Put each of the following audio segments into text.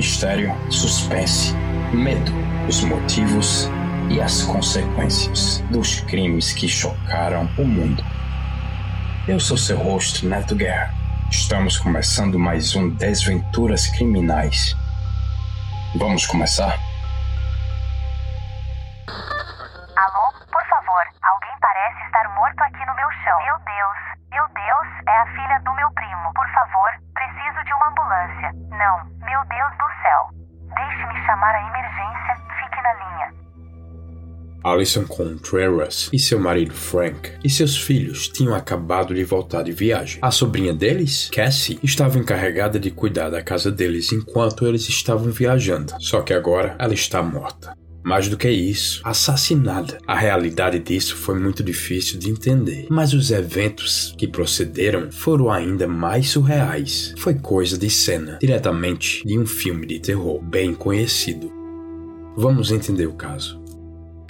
Mistério, suspense, medo, os motivos e as consequências dos crimes que chocaram o mundo. Eu sou seu host, Neto Guerra. Estamos começando mais um Desventuras Criminais. Vamos começar? Alison Contreras e seu marido Frank e seus filhos tinham acabado de voltar de viagem. A sobrinha deles, Cassie, estava encarregada de cuidar da casa deles enquanto eles estavam viajando. Só que agora ela está morta. Mais do que isso, assassinada. A realidade disso foi muito difícil de entender, mas os eventos que procederam foram ainda mais surreais. Foi coisa de cena, diretamente de um filme de terror bem conhecido. Vamos entender o caso.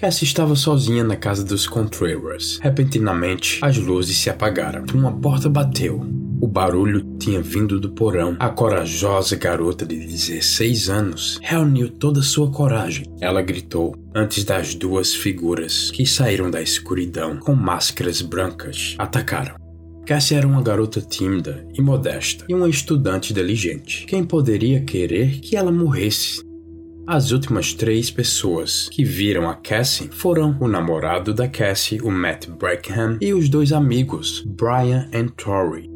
Cassie estava sozinha na casa dos Contreras. Repentinamente, as luzes se apagaram. Uma porta bateu. O barulho tinha vindo do porão. A corajosa garota de 16 anos reuniu toda sua coragem. Ela gritou antes das duas figuras que saíram da escuridão com máscaras brancas atacaram. Cassie era uma garota tímida e modesta e uma estudante inteligente. Quem poderia querer que ela morresse? As últimas três pessoas que viram a Cassie foram o namorado da Cassie, o Matt Brackham, e os dois amigos, Brian e Tori.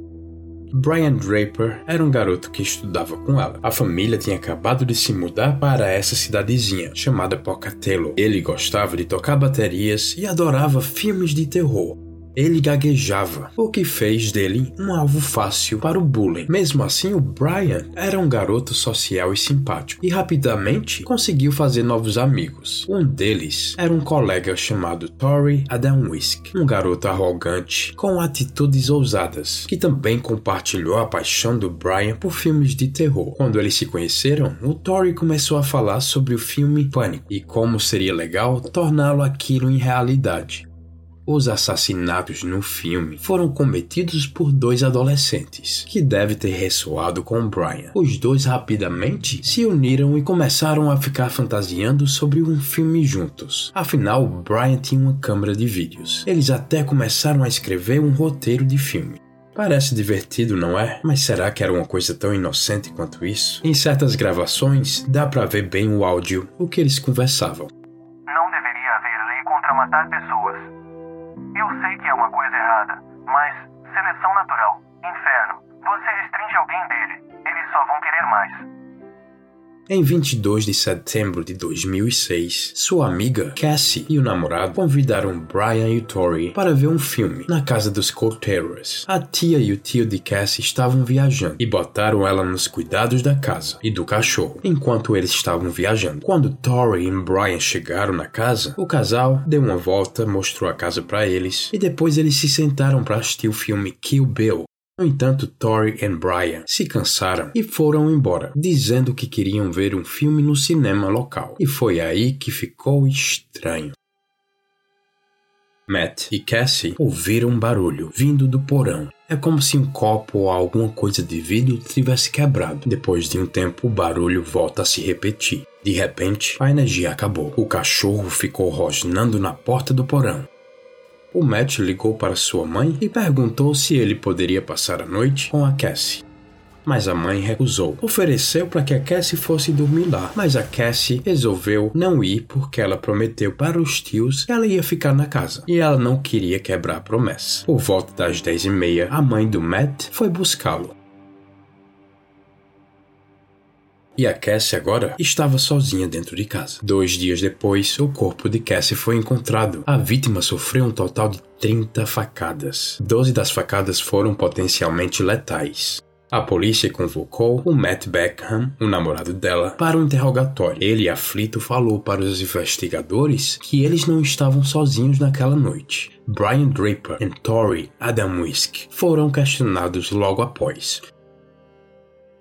Brian Draper era um garoto que estudava com ela. A família tinha acabado de se mudar para essa cidadezinha chamada Pocatello. Ele gostava de tocar baterias e adorava filmes de terror. Ele gaguejava, o que fez dele um alvo fácil para o bullying. Mesmo assim, o Brian era um garoto social e simpático e rapidamente conseguiu fazer novos amigos. Um deles era um colega chamado Tori Adamwisk, um garoto arrogante com atitudes ousadas, que também compartilhou a paixão do Brian por filmes de terror. Quando eles se conheceram, o Tori começou a falar sobre o filme Pânico e como seria legal torná-lo aquilo em realidade. Os assassinatos no filme foram cometidos por dois adolescentes, que deve ter ressoado com Brian. Os dois rapidamente se uniram e começaram a ficar fantasiando sobre um filme juntos. Afinal, Brian tinha uma câmera de vídeos. Eles até começaram a escrever um roteiro de filme. Parece divertido, não é? Mas será que era uma coisa tão inocente quanto isso? Em certas gravações, dá para ver bem o áudio, o que eles conversavam. Não deveria haver lei contra matar pessoas. Mas seleção natural, Em 22 de setembro de 2006, sua amiga Cassie e o namorado convidaram Brian e Tori para ver um filme na casa dos Corteras. A tia e o tio de Cassie estavam viajando e botaram ela nos cuidados da casa e do cachorro enquanto eles estavam viajando. Quando Tori e Brian chegaram na casa, o casal deu uma volta, mostrou a casa para eles e depois eles se sentaram para assistir o filme Kill Bill no entanto, Tori e Brian se cansaram e foram embora, dizendo que queriam ver um filme no cinema local. E foi aí que ficou estranho. Matt e Cassie ouviram um barulho vindo do porão. É como se um copo ou alguma coisa de vidro tivesse quebrado. Depois de um tempo, o barulho volta a se repetir. De repente, a energia acabou. O cachorro ficou rosnando na porta do porão o Matt ligou para sua mãe e perguntou se ele poderia passar a noite com a Cassie. Mas a mãe recusou. Ofereceu para que a Cassie fosse dormir lá, mas a Cassie resolveu não ir porque ela prometeu para os tios que ela ia ficar na casa e ela não queria quebrar a promessa. Por volta das dez e meia, a mãe do Matt foi buscá-lo. E a Cassie agora estava sozinha dentro de casa. Dois dias depois, o corpo de Cassie foi encontrado. A vítima sofreu um total de 30 facadas. Doze das facadas foram potencialmente letais. A polícia convocou o Matt Beckham, o namorado dela, para um interrogatório. Ele, aflito, falou para os investigadores que eles não estavam sozinhos naquela noite. Brian Draper e Tori Adamwisk foram questionados logo após.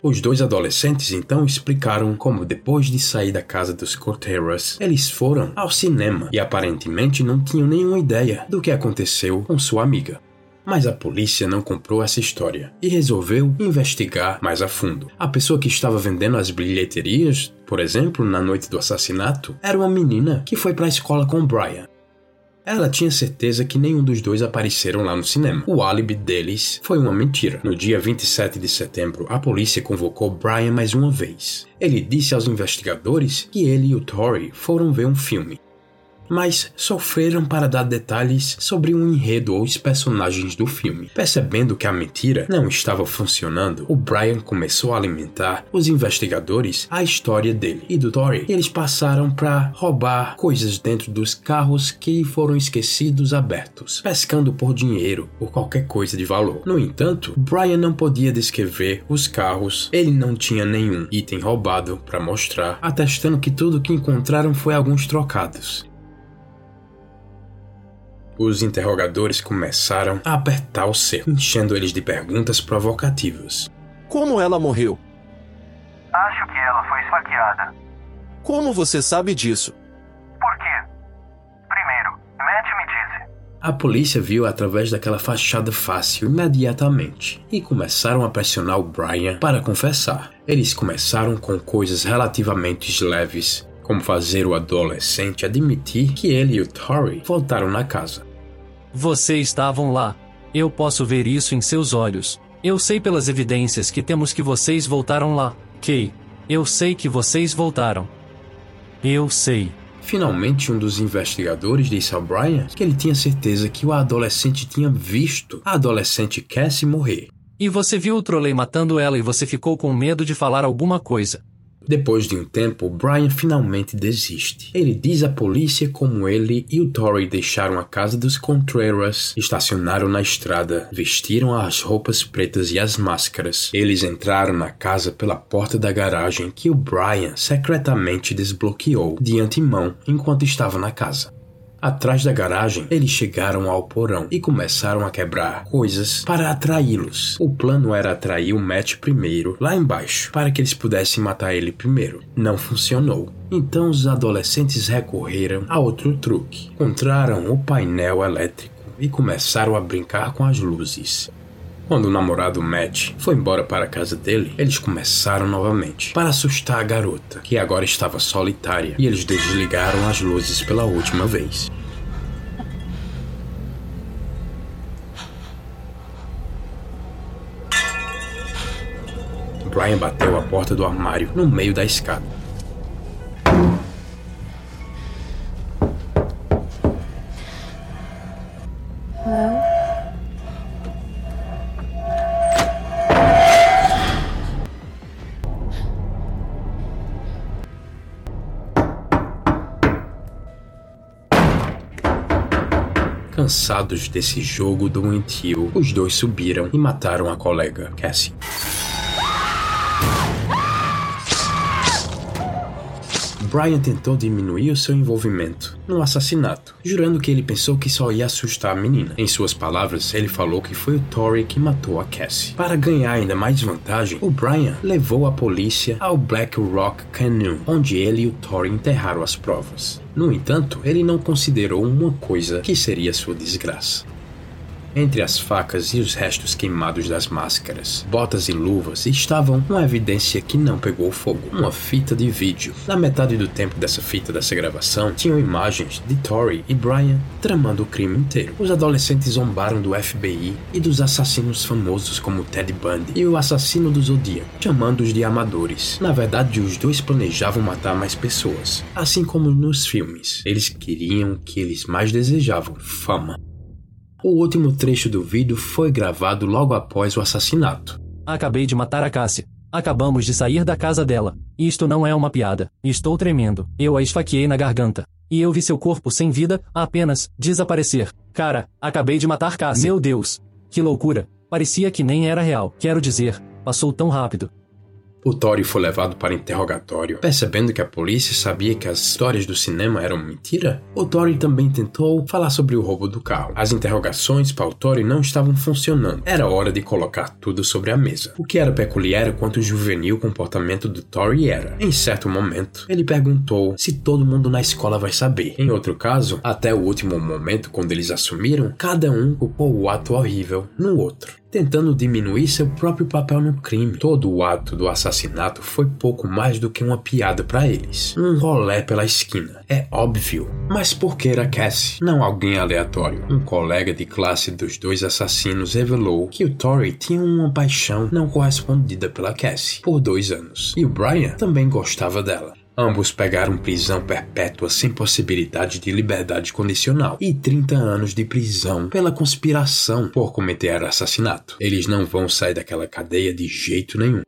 Os dois adolescentes então explicaram como, depois de sair da casa dos Corteras, eles foram ao cinema e aparentemente não tinham nenhuma ideia do que aconteceu com sua amiga. Mas a polícia não comprou essa história e resolveu investigar mais a fundo. A pessoa que estava vendendo as bilheterias, por exemplo, na noite do assassinato, era uma menina que foi para a escola com Brian. Ela tinha certeza que nenhum dos dois apareceram lá no cinema. O álibi deles foi uma mentira. No dia 27 de setembro, a polícia convocou Brian mais uma vez. Ele disse aos investigadores que ele e o Tory foram ver um filme mas sofreram para dar detalhes sobre o enredo ou os personagens do filme. Percebendo que a mentira não estava funcionando, o Brian começou a alimentar os investigadores a história dele e do Tori. Eles passaram para roubar coisas dentro dos carros que foram esquecidos abertos, pescando por dinheiro ou qualquer coisa de valor. No entanto, Brian não podia descrever os carros, ele não tinha nenhum item roubado para mostrar, atestando que tudo que encontraram foi alguns trocados. Os interrogadores começaram a apertar o cerco, enchendo eles de perguntas provocativas. Como ela morreu? Acho que ela foi esfaqueada. Como você sabe disso? Por quê? Primeiro, Matt me disse. A polícia viu através daquela fachada fácil imediatamente e começaram a pressionar o Brian para confessar. Eles começaram com coisas relativamente leves, como fazer o adolescente admitir que ele e o Tori voltaram na casa. Vocês estavam lá. Eu posso ver isso em seus olhos. Eu sei pelas evidências que temos que vocês voltaram lá. Kay, eu sei que vocês voltaram. Eu sei. Finalmente, um dos investigadores disse ao Brian que ele tinha certeza que o adolescente tinha visto a adolescente Cassie morrer. E você viu o trolei matando ela e você ficou com medo de falar alguma coisa. Depois de um tempo, Brian finalmente desiste. Ele diz à polícia como ele e o Tory deixaram a casa dos Contreras, estacionaram na estrada, vestiram as roupas pretas e as máscaras. Eles entraram na casa pela porta da garagem que o Brian secretamente desbloqueou de antemão enquanto estava na casa. Atrás da garagem, eles chegaram ao porão e começaram a quebrar coisas para atraí-los. O plano era atrair o Matt primeiro, lá embaixo, para que eles pudessem matar ele primeiro. Não funcionou. Então os adolescentes recorreram a outro truque. Encontraram o painel elétrico e começaram a brincar com as luzes. Quando o namorado Matt foi embora para a casa dele, eles começaram novamente para assustar a garota, que agora estava solitária, e eles desligaram as luzes pela última vez. Brian bateu a porta do armário no meio da escada. Cansados desse jogo doentio, os dois subiram e mataram a colega, Cassie. Brian tentou diminuir o seu envolvimento no assassinato, jurando que ele pensou que só ia assustar a menina. Em suas palavras, ele falou que foi o Tory que matou a Cassie. Para ganhar ainda mais vantagem, o Brian levou a polícia ao Black Rock Canyon, onde ele e o Tory enterraram as provas. No entanto, ele não considerou uma coisa que seria sua desgraça. Entre as facas e os restos queimados das máscaras, botas e luvas estavam uma evidência que não pegou fogo: uma fita de vídeo. Na metade do tempo dessa fita dessa gravação, tinham imagens de Tori e Brian tramando o crime inteiro. Os adolescentes zombaram do FBI e dos assassinos famosos como Ted Bundy e o assassino do Zodíaco, chamando-os de amadores. Na verdade, os dois planejavam matar mais pessoas, assim como nos filmes. Eles queriam o que eles mais desejavam: fama. O último trecho do vídeo foi gravado logo após o assassinato. Acabei de matar a Cássia. Acabamos de sair da casa dela. Isto não é uma piada. Estou tremendo. Eu a esfaqueei na garganta. E eu vi seu corpo sem vida, apenas, desaparecer. Cara, acabei de matar Cássia. Meu Deus. Que loucura. Parecia que nem era real. Quero dizer, passou tão rápido. O Tori foi levado para interrogatório, percebendo que a polícia sabia que as histórias do cinema eram mentira. O Tori também tentou falar sobre o roubo do carro. As interrogações para o Tori não estavam funcionando. Era hora de colocar tudo sobre a mesa. O que era peculiar quanto juvenil o comportamento do Tori era. Em certo momento, ele perguntou se todo mundo na escola vai saber. Em outro caso, até o último momento, quando eles assumiram, cada um culpou o ato horrível no outro tentando diminuir seu próprio papel no crime. Todo o ato do assassinato foi pouco mais do que uma piada para eles. Um rolé pela esquina. É óbvio. Mas por que era Cassie? Não alguém aleatório. Um colega de classe dos dois assassinos revelou que o Tori tinha uma paixão não correspondida pela Cassie por dois anos. E o Brian também gostava dela. Ambos pegaram prisão perpétua sem possibilidade de liberdade condicional e 30 anos de prisão pela conspiração por cometer assassinato. Eles não vão sair daquela cadeia de jeito nenhum.